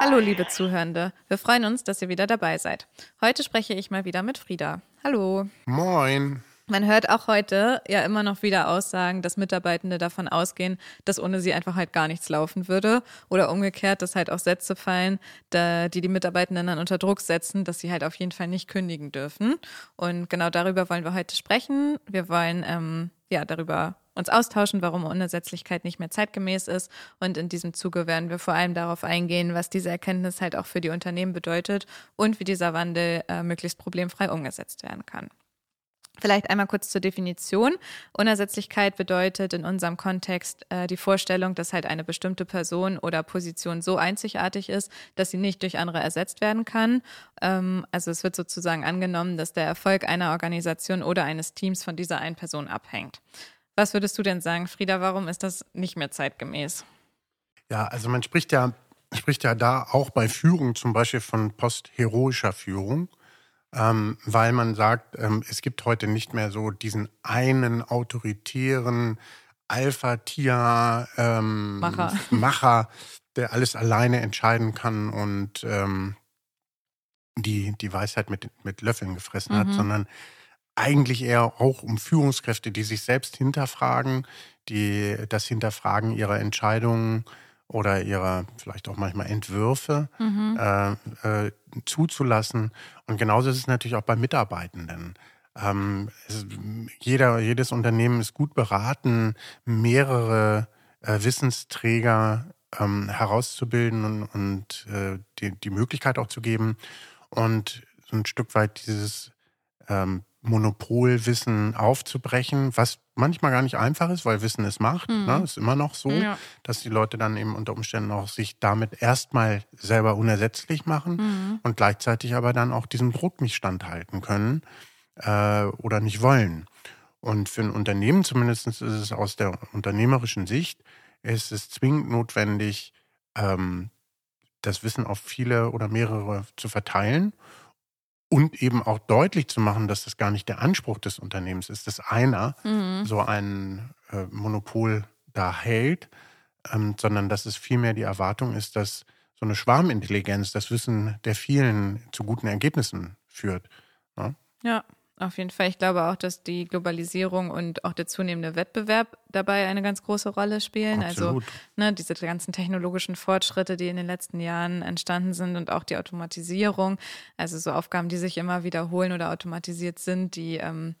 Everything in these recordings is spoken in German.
Hallo, liebe Zuhörende. Wir freuen uns, dass ihr wieder dabei seid. Heute spreche ich mal wieder mit Frieda. Hallo. Moin. Man hört auch heute ja immer noch wieder Aussagen, dass Mitarbeitende davon ausgehen, dass ohne sie einfach halt gar nichts laufen würde. Oder umgekehrt, dass halt auch Sätze fallen, die die Mitarbeitenden dann unter Druck setzen, dass sie halt auf jeden Fall nicht kündigen dürfen. Und genau darüber wollen wir heute sprechen. Wir wollen ähm, ja darüber uns austauschen, warum Unersetzlichkeit nicht mehr zeitgemäß ist. Und in diesem Zuge werden wir vor allem darauf eingehen, was diese Erkenntnis halt auch für die Unternehmen bedeutet und wie dieser Wandel äh, möglichst problemfrei umgesetzt werden kann. Vielleicht einmal kurz zur Definition. Unersetzlichkeit bedeutet in unserem Kontext äh, die Vorstellung, dass halt eine bestimmte Person oder Position so einzigartig ist, dass sie nicht durch andere ersetzt werden kann. Ähm, also es wird sozusagen angenommen, dass der Erfolg einer Organisation oder eines Teams von dieser einen Person abhängt. Was würdest du denn sagen, Frieda, warum ist das nicht mehr zeitgemäß? Ja, also man spricht ja, spricht ja da auch bei Führung zum Beispiel von postheroischer Führung, ähm, weil man sagt, ähm, es gibt heute nicht mehr so diesen einen autoritären Alpha-Tier ähm, Macher. Der alles alleine entscheiden kann und ähm, die, die Weisheit mit, mit Löffeln gefressen hat, Mhm. sondern eigentlich eher auch um Führungskräfte, die sich selbst hinterfragen, die das Hinterfragen ihrer Entscheidungen oder ihrer vielleicht auch manchmal Entwürfe Mhm. äh, äh, zuzulassen. Und genauso ist es natürlich auch bei Mitarbeitenden. Ähm, es, jeder, jedes Unternehmen ist gut beraten, mehrere äh, Wissensträger ähm, herauszubilden und, und äh, die, die Möglichkeit auch zu geben und so ein Stück weit dieses ähm, Monopolwissen aufzubrechen, was manchmal gar nicht einfach ist, weil Wissen es macht. Mhm. Ne? Ist immer noch so, Ja. dass die Leute dann eben unter Umständen auch sich damit erstmal selber unersetzlich machen Mhm. und gleichzeitig aber dann auch diesem Druck nicht standhalten können äh, oder nicht wollen. Und für ein Unternehmen, zumindest ist es aus der unternehmerischen Sicht, ist es zwingend notwendig, ähm, das Wissen auf viele oder mehrere zu verteilen und eben auch deutlich zu machen, dass das gar nicht der Anspruch des Unternehmens ist, dass einer Mhm. so ein äh, Monopol da hält, ähm, sondern dass es vielmehr die Erwartung ist, dass so eine Schwarmintelligenz das Wissen der vielen zu guten Ergebnissen führt. Ja, auf jeden Fall. Ich glaube auch, dass die Globalisierung und auch der zunehmende Wettbewerb dabei eine ganz große Rolle spielen. Absolut. Also ne, diese ganzen technologischen Fortschritte, die in den letzten Jahren entstanden sind und auch die Automatisierung, also so Aufgaben, die sich immer wiederholen oder automatisiert sind, die ähm,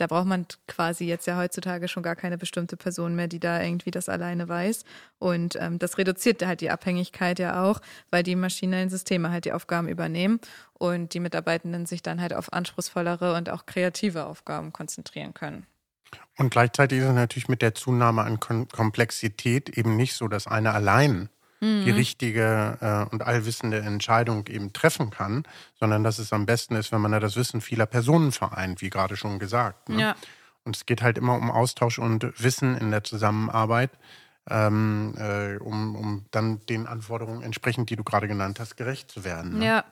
da braucht man quasi jetzt ja heutzutage schon gar keine bestimmte Person mehr, die da irgendwie das alleine weiß. Und ähm, das reduziert halt die Abhängigkeit ja auch, weil die maschinellen Systeme halt die Aufgaben übernehmen und die Mitarbeitenden sich dann halt auf anspruchsvollere und auch kreative Aufgaben konzentrieren können. Und gleichzeitig ist es natürlich mit der Zunahme an Kom Komplexität eben nicht so, dass einer allein Mhm. die richtige äh, und allwissende Entscheidung eben treffen kann, sondern dass es am besten ist, wenn man da das Wissen vieler Personen vereint, wie gerade schon gesagt. Ne? Ja, Und es geht halt immer um Austausch und Wissen in der Zusammenarbeit, ähm, äh, um, um dann den Anforderungen entsprechend, die du gerade genannt hast, gerecht zu werden. Ne? ja.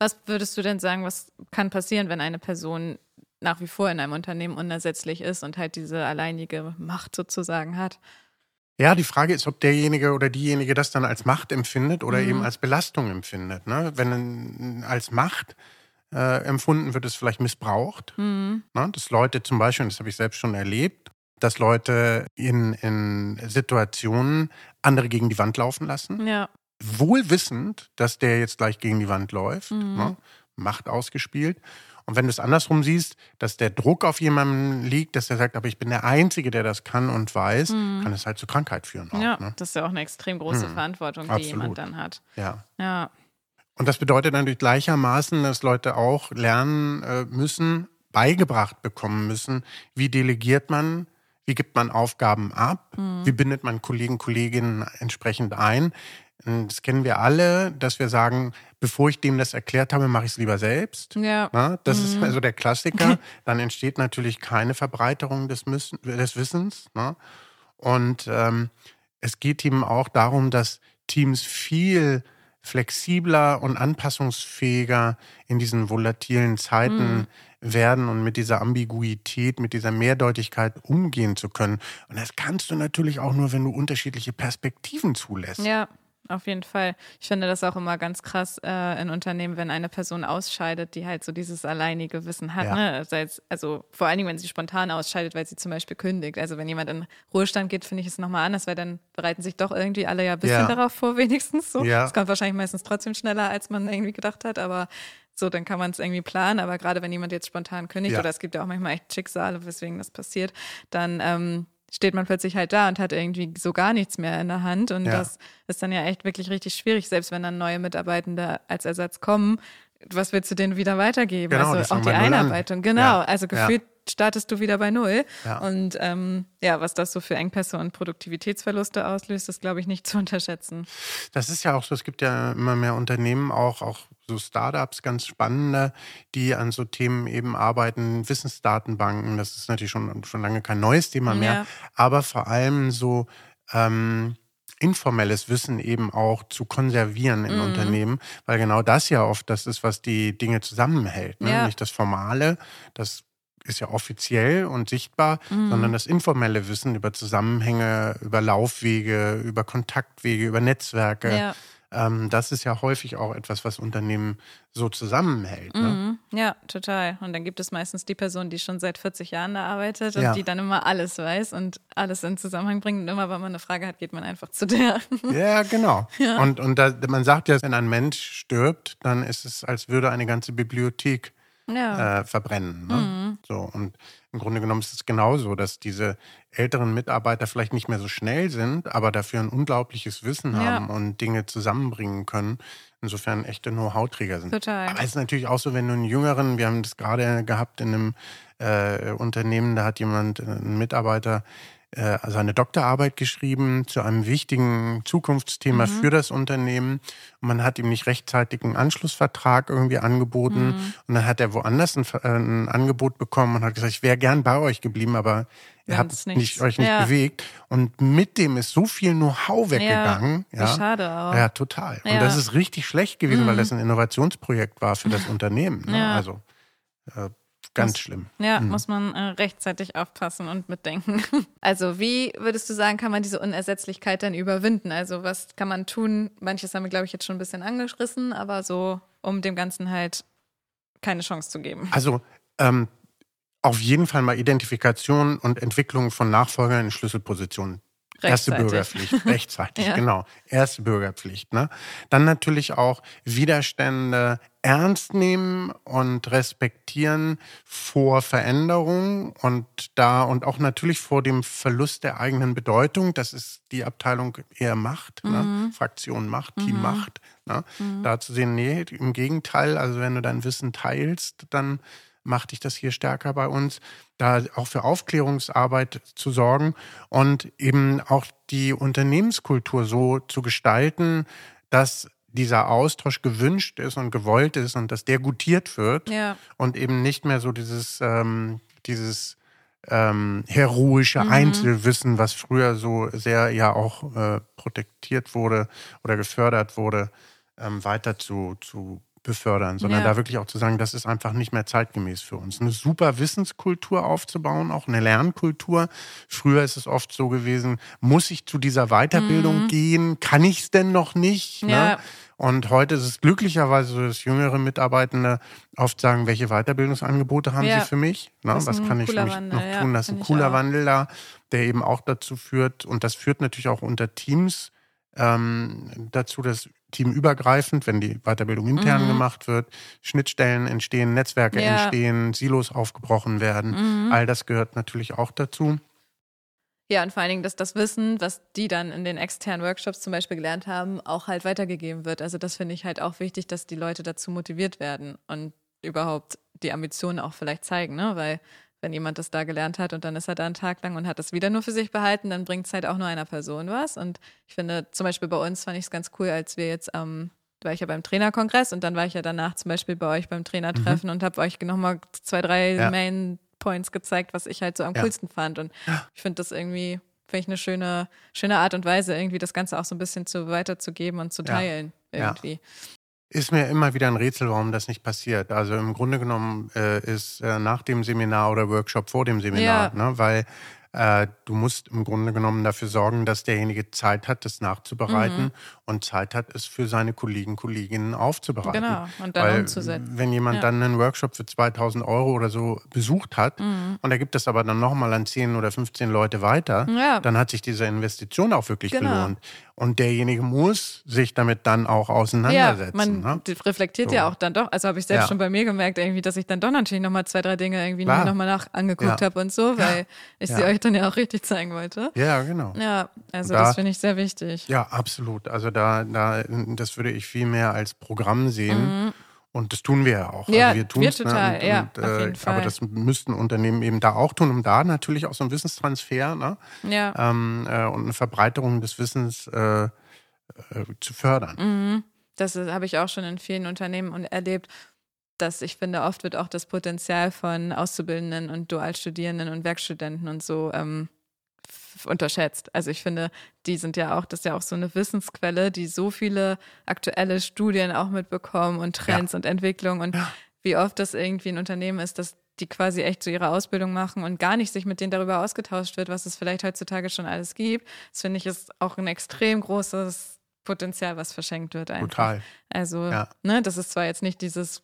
Was würdest du denn sagen, was kann passieren, wenn eine Person nach wie vor in einem Unternehmen unersetzlich ist und halt diese alleinige Macht sozusagen hat? Ja, die Frage ist, ob derjenige oder diejenige das dann als Macht empfindet oder Mhm. eben als Belastung empfindet. Ne? Wenn als Macht äh, empfunden wird, es vielleicht missbraucht. Mhm. Ne? Dass Leute zum Beispiel, und das habe ich selbst schon erlebt, dass Leute in, in Situationen andere gegen die Wand laufen lassen, Ja, wohl wissend, dass der jetzt gleich gegen die Wand läuft, Mhm. ne? Macht ausgespielt. Und wenn du es andersrum siehst, dass der Druck auf jemanden liegt, dass er sagt, aber ich bin der Einzige, der das kann und weiß, kann es halt zu Krankheit führen. Auch, Mhm. ja, ne? das ist ja auch eine extrem große Mhm. Verantwortung, die Absolut. jemand dann hat. ja. Ja, Und das bedeutet natürlich gleichermaßen, dass Leute auch lernen äh, müssen, beigebracht bekommen müssen, wie delegiert man, wie gibt man Aufgaben ab, wie bindet man Kollegen, Kolleginnen entsprechend ein. Das kennen wir alle, dass wir sagen, bevor ich dem das erklärt habe, mache ich es lieber selbst. ja, Na, das ist also der Klassiker. Dann entsteht natürlich keine Verbreiterung des, Müssen, des Wissens. Ne? Und ähm, es geht eben auch darum, dass Teams viel flexibler und anpassungsfähiger in diesen volatilen Zeiten werden und mit dieser Ambiguität, mit dieser Mehrdeutigkeit umgehen zu können. Und das kannst du natürlich auch nur, wenn du unterschiedliche Perspektiven zulässt. Ja, auf jeden Fall. Ich finde das auch immer ganz krass äh, in Unternehmen, wenn eine Person ausscheidet, die halt so dieses alleinige Wissen hat. Ja. Ne? Also, also vor allen Dingen, wenn sie spontan ausscheidet, weil sie zum Beispiel kündigt. Also wenn jemand in Ruhestand geht, finde ich es nochmal anders, weil dann bereiten sich doch irgendwie alle ja ein bisschen ja. darauf vor, wenigstens so. Ja. Das kommt wahrscheinlich meistens trotzdem schneller, als man irgendwie gedacht hat, aber so, dann kann man es irgendwie planen. Aber gerade wenn jemand jetzt spontan kündigt, ja. oder es gibt ja auch manchmal echt Schicksale, weswegen das passiert, dann ähm, steht man plötzlich halt da und hat irgendwie so gar nichts mehr in der Hand. Und ja. das ist dann ja echt wirklich richtig schwierig, selbst wenn dann neue Mitarbeitende als Ersatz kommen. Was willst du denen wieder weitergeben? Genau, also auch die Einarbeitung, genau. Ja. Also gefühlt ja. Startest du wieder bei Null. Und ähm, ja, was das so für Engpässe und Produktivitätsverluste auslöst, ist, glaube ich, nicht zu unterschätzen. Das ist ja auch so, es gibt ja immer mehr Unternehmen, auch, auch so Startups, ganz spannende, die an so Themen eben arbeiten, Wissensdatenbanken, das ist natürlich schon, schon lange kein neues Thema mehr, ja. aber vor allem so ähm, informelles Wissen eben auch zu konservieren in mhm. Unternehmen, weil genau das ja oft das ist, was die Dinge zusammenhält. Ne? Ja. Nicht das Formale, das ist ja offiziell und sichtbar, mhm. sondern das informelle Wissen über Zusammenhänge, über Laufwege, über Kontaktwege, über Netzwerke. Ja ähm, das ist ja häufig auch etwas, was Unternehmen so zusammenhält. Ne? Mhm. Ja, total. Und dann gibt es meistens die Person, die schon seit 40 Jahren da arbeitet und ja. die dann immer alles weiß und alles in Zusammenhang bringt. Und immer, wenn man eine Frage hat, geht man einfach zu der. Ja, genau. Ja. Und, und da, man sagt ja, wenn ein Mensch stirbt, dann ist es, als würde eine ganze Bibliothek ja. äh, verbrennen. Ne? Mhm. So, und im Grunde genommen ist es genauso, dass diese älteren Mitarbeiter vielleicht nicht mehr so schnell sind, aber dafür ein unglaubliches Wissen haben ja. und Dinge zusammenbringen können. Insofern echte Know-how-Träger sind. Total. Aber es ist natürlich auch so, wenn du einen jüngeren, wir haben das gerade gehabt in einem äh, Unternehmen, da hat jemand, äh, ein Mitarbeiter, äh, seine Doktorarbeit geschrieben zu einem wichtigen Zukunftsthema mhm. für das Unternehmen. Und man hat ihm nicht rechtzeitig einen Anschlussvertrag irgendwie angeboten. Mhm. Und dann hat er woanders ein, äh, ein, Angebot bekommen und hat gesagt, ich wäre gern bei euch geblieben, aber ihr habt nicht, euch nicht ja. bewegt. Und mit dem ist so viel Know-how weggegangen. Ja, ja. schade auch. Ja, total. Ja. Und das ist richtig schlecht gewesen, mhm. weil das ein Innovationsprojekt war für das Unternehmen. Ne? Also äh, Ganz muss, schlimm. Ja, mhm. muss man äh, rechtzeitig aufpassen und mitdenken. Also, wie würdest du sagen, kann man diese Unersetzlichkeit dann überwinden? Also, was kann man tun? Manches haben wir, glaube ich, jetzt schon ein bisschen angerissen, aber so, um dem Ganzen halt keine Chance zu geben. Also, ähm, auf jeden Fall mal Identifikation und Entwicklung von Nachfolgern in Schlüsselpositionen. Erste Bürgerpflicht, rechtzeitig, ja. genau. Erste Bürgerpflicht. Ne? Dann natürlich auch Widerstände ernst nehmen und respektieren vor Veränderung und da und auch natürlich vor dem Verlust der eigenen Bedeutung. Das ist die Abteilung eher Macht, ne? mhm. ne? Fraktion Macht, Team mhm. Macht. Ne? Mhm. Da zu sehen, nee, im Gegenteil, also wenn du dein Wissen teilst, dann macht dich das hier stärker bei uns, da auch für Aufklärungsarbeit zu sorgen und eben auch die Unternehmenskultur so zu gestalten, dass dieser Austausch gewünscht ist und gewollt ist und dass der gutiert wird ja. und eben nicht mehr so dieses, ähm, dieses ähm, heroische mhm. Einzelwissen, was früher so sehr ja auch äh, protektiert wurde oder gefördert wurde, ähm, weiter zu, zu befördern, sondern ja. da wirklich auch zu sagen, das ist einfach nicht mehr zeitgemäß für uns. Eine super Wissenskultur aufzubauen, auch eine Lernkultur. Früher ist es oft so gewesen, muss ich zu dieser Weiterbildung mhm. gehen? Kann ich es denn noch nicht? Ne? Ja. Ne? Und heute ist es glücklicherweise so, dass jüngere Mitarbeitende oft sagen, welche Weiterbildungsangebote haben ja. sie für mich? Ne? Was kann ich für mich Wandel, noch tun? Das ist ein cooler Wandel da, der eben auch dazu führt, und das führt natürlich auch unter Teams ähm, dazu, dass teamübergreifend, wenn die Weiterbildung intern mhm. gemacht wird, Schnittstellen entstehen, Netzwerke ja. entstehen, Silos aufgebrochen werden. Mhm. All das gehört natürlich auch dazu. Ja, und vor allen Dingen, dass das Wissen, was die dann in den externen Workshops zum Beispiel gelernt haben, auch halt weitergegeben wird. Also das finde ich halt auch wichtig, dass die Leute dazu motiviert werden und überhaupt die Ambitionen auch vielleicht zeigen, ne? Weil wenn jemand das da gelernt hat und dann ist er da einen Tag lang und hat das wieder nur für sich behalten, dann bringt es halt auch nur einer Person was. Und ich finde, zum Beispiel bei uns fand ich es ganz cool, als wir jetzt am ähm, war ich ja beim Trainerkongress und dann war ich ja danach zum Beispiel bei euch beim Trainertreffen mhm. und habe euch nochmal zwei, drei ja. Main Points gezeigt, was ich halt so am ja. coolsten fand. Und ich finde das irgendwie, finde ich eine schöne, schöne Art und Weise, irgendwie das Ganze auch so ein bisschen zu weiterzugeben und zu teilen. Ja. Irgendwie. Ist mir immer wieder ein Rätsel, warum das nicht passiert. Also im Grunde genommen äh, ist äh, nach dem Seminar oder Workshop vor dem Seminar, ja. ne? weil äh, du musst im Grunde genommen dafür sorgen, dass derjenige Zeit hat, das nachzubereiten mhm. und Zeit hat, es für seine Kollegen, Kolleginnen aufzubereiten. Genau, und dann Weil, umzusetzen. Wenn jemand ja. dann einen Workshop für 2000 Euro oder so besucht hat mhm. und er gibt das aber dann nochmal an 10 oder 15 Leute weiter, ja. dann hat sich diese Investition auch wirklich genau. gelohnt. Und derjenige muss sich damit dann auch auseinandersetzen. Ja, man ne? reflektiert so. ja auch dann doch. Also habe ich selbst ja. schon bei mir gemerkt, irgendwie, dass ich dann doch natürlich nochmal zwei, drei Dinge irgendwie nochmal nach angeguckt ja. habe und so, weil ich sie euch dann ja auch richtig zeigen wollte. Ja, genau. Ja, also da, das finde ich sehr wichtig. Ja, absolut. Also da, da, das würde ich viel mehr als Programm sehen. Mhm. Und das tun wir ja auch. Ja, also wir, tun wir ne? total, und, ja, und, äh. Aber das müssten Unternehmen eben da auch tun, um da natürlich auch so einen Wissenstransfer ne? ja. ähm, äh, und eine Verbreiterung des Wissens äh, äh zu fördern. Mhm. Das habe ich auch schon in vielen Unternehmen erlebt, dass ich finde, oft wird auch das Potenzial von Auszubildenden und Dualstudierenden und Werkstudenten und so ähm, unterschätzt. Also ich finde, die sind ja auch, das ist ja auch so eine Wissensquelle, die so viele aktuelle Studien auch mitbekommen und Trends ja. und Entwicklungen und ja. wie oft das irgendwie ein Unternehmen ist, dass die quasi echt so ihre Ausbildung machen und gar nicht sich mit denen darüber ausgetauscht wird, was es vielleicht heutzutage schon alles gibt. Das finde ich ist auch ein extrem großes Potenzial, was verschenkt wird einfach. Total. Also, ja. ne, das ist zwar jetzt nicht dieses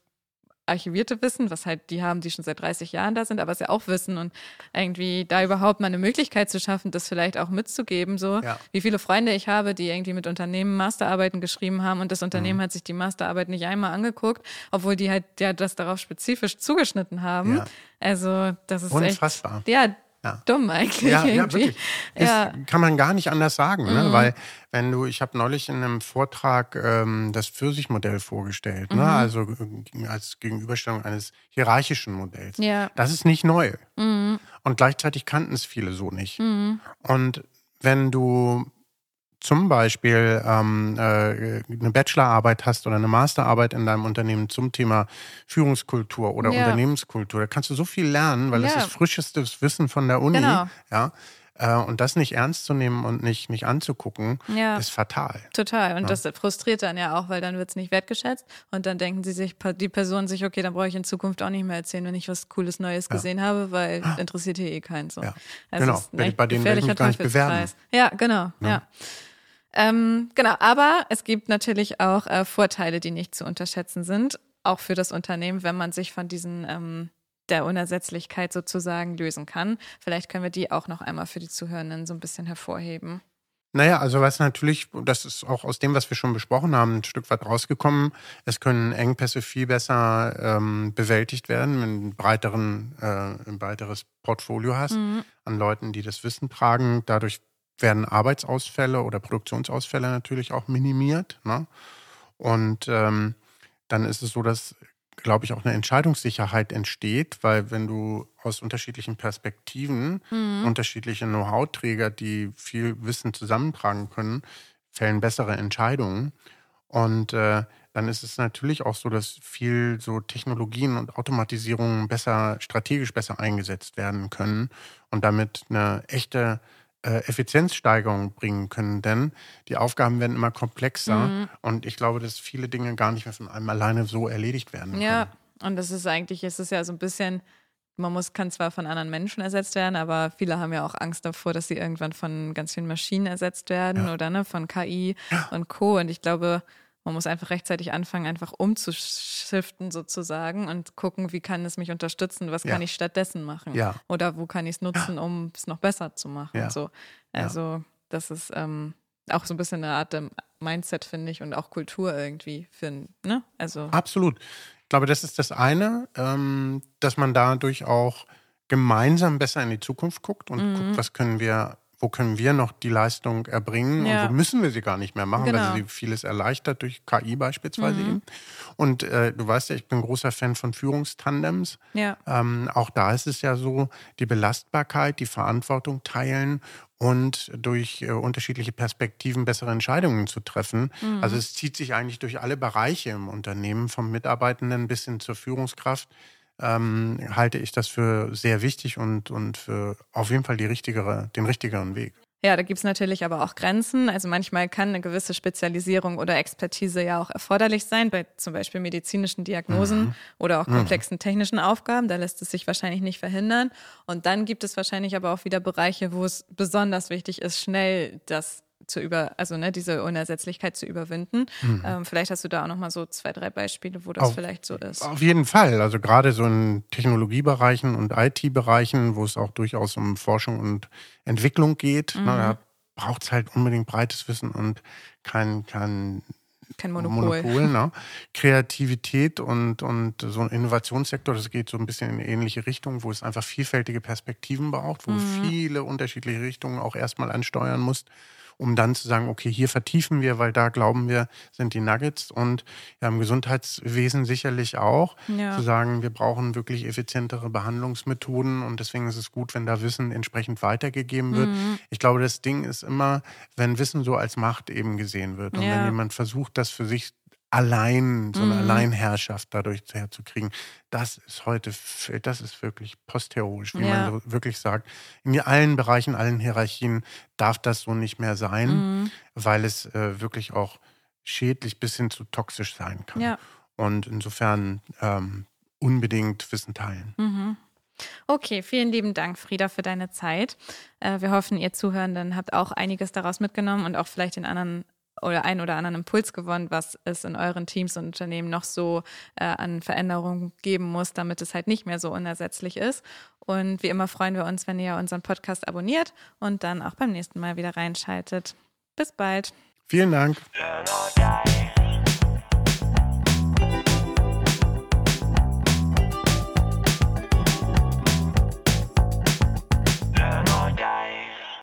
archivierte Wissen, was halt die haben, die schon seit 30 Jahren da sind, aber es ja auch Wissen und irgendwie da überhaupt mal eine Möglichkeit zu schaffen, das vielleicht auch mitzugeben, so ja. wie viele Freunde ich habe, die irgendwie mit Unternehmen Masterarbeiten geschrieben haben und das Unternehmen mhm. hat sich die Masterarbeit nicht einmal angeguckt, obwohl die halt ja das darauf spezifisch zugeschnitten haben. Ja. Also das ist unfassbar. Echt, ja, ja. Dumm eigentlich. Ja, ja wirklich. Ja. kann man gar nicht anders sagen, ne? Mhm. weil wenn du, ich habe neulich in einem Vortrag ähm, das Pfirsichmodell vorgestellt, ne? mhm. ne? also äh, als Gegenüberstellung eines hierarchischen Modells. Ja. Das ist nicht neu. Mhm. Und gleichzeitig kannten es viele so nicht. Mhm. Und wenn du zum Beispiel ähm, äh, eine Bachelorarbeit hast oder eine Masterarbeit in deinem Unternehmen zum Thema Führungskultur oder ja. Unternehmenskultur, da kannst du so viel lernen, weil ja. das ist frischestes Wissen von der Uni. Genau. Ja. Äh, und das nicht ernst zu nehmen und nicht, nicht anzugucken, ja. ist fatal. Total. Und das frustriert dann ja auch, weil dann wird es nicht wertgeschätzt. Und dann denken sie sich, die Person sich, okay, dann brauche ich in Zukunft auch nicht mehr erzählen, wenn ich was Cooles Neues gesehen habe, weil interessiert hier eh keinen so. Also genau. Wenn ich bei denen werde ich gar nicht bewerben. Ja, genau. ja. Ähm, genau, aber es gibt natürlich auch äh, Vorteile, die nicht zu unterschätzen sind, auch für das Unternehmen, wenn man sich von diesen ähm, der Unersetzlichkeit sozusagen lösen kann. Vielleicht können wir die auch noch einmal für die Zuhörenden so ein bisschen hervorheben. Naja, also was natürlich, das ist auch aus dem, was wir schon besprochen haben, ein Stück weit rausgekommen. Es können Engpässe viel besser ähm, bewältigt werden, wenn du ein, breiteren, äh, ein breiteres Portfolio hast mhm. an Leuten, die das Wissen tragen. Dadurch werden Arbeitsausfälle oder Produktionsausfälle natürlich auch minimiert. Ne? Und ähm, dann ist es so, dass, glaube ich, auch eine Entscheidungssicherheit entsteht, weil wenn du aus unterschiedlichen Perspektiven mhm. unterschiedliche Know-how-Träger, die viel Wissen zusammentragen können, fällen bessere Entscheidungen. Und äh, dann ist es natürlich auch so, dass viel so Technologien und Automatisierungen besser, strategisch besser eingesetzt werden können und damit eine echte Effizienzsteigerung bringen können, denn die Aufgaben werden immer komplexer mhm. und ich glaube, dass viele Dinge gar nicht mehr von einem alleine so erledigt werden können. Ja, und das ist eigentlich, ist es ja so ein bisschen, man muss, kann zwar von anderen Menschen ersetzt werden, aber viele haben ja auch Angst davor, dass sie irgendwann von ganz vielen Maschinen ersetzt werden ja. oder ne, von KI ja. und Co. Und ich glaube, man muss einfach rechtzeitig anfangen, einfach umzuschiften sozusagen und gucken, wie kann es mich unterstützen, was ja. kann ich stattdessen machen ja. oder wo kann ich es nutzen, um es noch besser zu machen. Ja. So. Also das ist ähm, auch so ein bisschen eine Art Mindset, finde ich, und auch Kultur irgendwie finden. Ne? Also Absolut. Ich glaube, das ist das eine, ähm, dass man dadurch auch gemeinsam besser in die Zukunft guckt und mhm. guckt, was können wir wo können wir noch die Leistung erbringen ja. und wo müssen wir sie gar nicht mehr machen, genau. weil sie vieles erleichtert durch KI beispielsweise mhm. eben. Und äh, du weißt ja, ich bin ein großer Fan von Führungstandems. Ja. Ähm, auch da ist es ja so, die Belastbarkeit, die Verantwortung teilen und durch äh, unterschiedliche Perspektiven bessere Entscheidungen zu treffen. Mhm. Also es zieht sich eigentlich durch alle Bereiche im Unternehmen, vom Mitarbeitenden bis hin zur Führungskraft ähm, halte ich das für sehr wichtig und, und für auf jeden Fall die richtigere, den richtigeren Weg. Ja, da gibt es natürlich aber auch Grenzen. Also manchmal kann eine gewisse Spezialisierung oder Expertise ja auch erforderlich sein, bei zum Beispiel medizinischen Diagnosen mhm. oder auch mhm. komplexen technischen Aufgaben. Da lässt es sich wahrscheinlich nicht verhindern. Und dann gibt es wahrscheinlich aber auch wieder Bereiche, wo es besonders wichtig ist, schnell das zu über, also ne, diese Unersetzlichkeit zu überwinden. Mhm. Ähm, vielleicht hast du da auch noch mal so zwei, drei Beispiele, wo das auf, vielleicht so ist. Auf jeden Fall. Also gerade so in Technologiebereichen und IT-Bereichen, wo es auch durchaus um Forschung und Entwicklung geht, mhm. ne, da braucht es halt unbedingt breites Wissen und kein, kein kein Monopol. Monopol ne? Kreativität und, und so ein Innovationssektor, das geht so ein bisschen in ähnliche Richtung, wo es einfach vielfältige Perspektiven braucht, wo mhm. viele unterschiedliche Richtungen auch erstmal ansteuern muss um dann zu sagen, okay, hier vertiefen wir, weil da glauben wir, sind die Nuggets und ja, im Gesundheitswesen sicherlich auch, ja. zu sagen, wir brauchen wirklich effizientere Behandlungsmethoden und deswegen ist es gut, wenn da Wissen entsprechend weitergegeben wird. Mhm. Ich glaube, das Ding ist immer, wenn Wissen so als Macht eben gesehen wird und ja. wenn jemand versucht, das für sich allein, so eine mhm. Alleinherrschaft dadurch herzukriegen, das ist heute, das ist wirklich postheroisch, wie ja. man so wirklich sagt. In allen Bereichen, allen Hierarchien darf das so nicht mehr sein, mhm. weil es äh, wirklich auch schädlich bis hin zu toxisch sein kann. Ja. Und insofern ähm, unbedingt Wissen teilen. Mhm. Okay, vielen lieben Dank, Frieda, für deine Zeit. Äh, wir hoffen, ihr Zuhörenden habt auch einiges daraus mitgenommen und auch vielleicht den anderen oder einen oder anderen Impuls gewonnen, was es in euren Teams und Unternehmen noch so äh, an Veränderungen geben muss, damit es halt nicht mehr so unersetzlich ist. Und wie immer freuen wir uns, wenn ihr unseren Podcast abonniert und dann auch beim nächsten Mal wieder reinschaltet. Bis bald. Vielen Dank.